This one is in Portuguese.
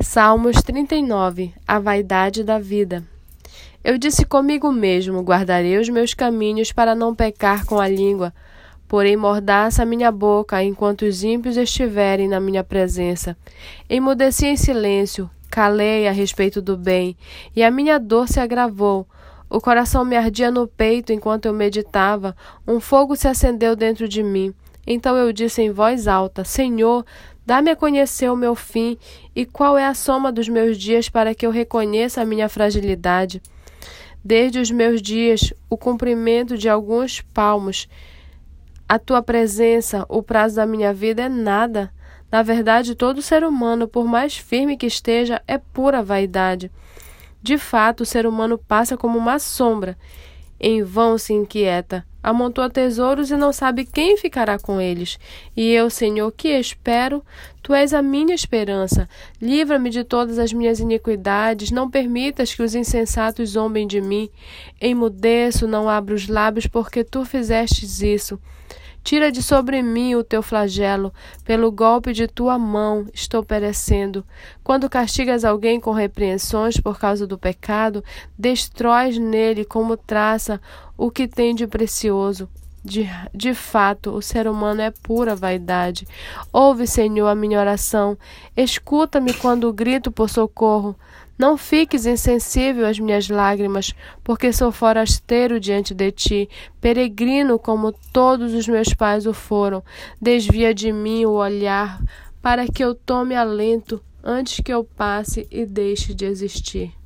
Salmos 39 A vaidade da vida. Eu disse comigo mesmo: guardarei os meus caminhos para não pecar com a língua. Porém, mordaça a minha boca enquanto os ímpios estiverem na minha presença. Emudeci em silêncio, calei a respeito do bem, e a minha dor se agravou. O coração me ardia no peito enquanto eu meditava, um fogo se acendeu dentro de mim. Então eu disse em voz alta: Senhor, Dá-me a conhecer o meu fim e qual é a soma dos meus dias para que eu reconheça a minha fragilidade. Desde os meus dias, o comprimento de alguns palmos, a tua presença, o prazo da minha vida é nada. Na verdade, todo ser humano, por mais firme que esteja, é pura vaidade. De fato, o ser humano passa como uma sombra. Em vão se inquieta amontoa tesouros e não sabe quem ficará com eles. E eu, Senhor, que espero, tu és a minha esperança. Livra-me de todas as minhas iniquidades, não permitas que os insensatos zombem de mim. Emudeço, não abro os lábios, porque tu fizestes isso. Tira de sobre mim o teu flagelo, pelo golpe de tua mão estou perecendo. Quando castigas alguém com repreensões por causa do pecado, destróis nele como traça o que tem de precioso. De, de fato, o ser humano é pura vaidade. Ouve, Senhor, a minha oração. Escuta-me quando grito por socorro. Não fiques insensível às minhas lágrimas, porque sou forasteiro diante de ti, peregrino como todos os meus pais o foram. Desvia de mim o olhar, para que eu tome alento antes que eu passe e deixe de existir.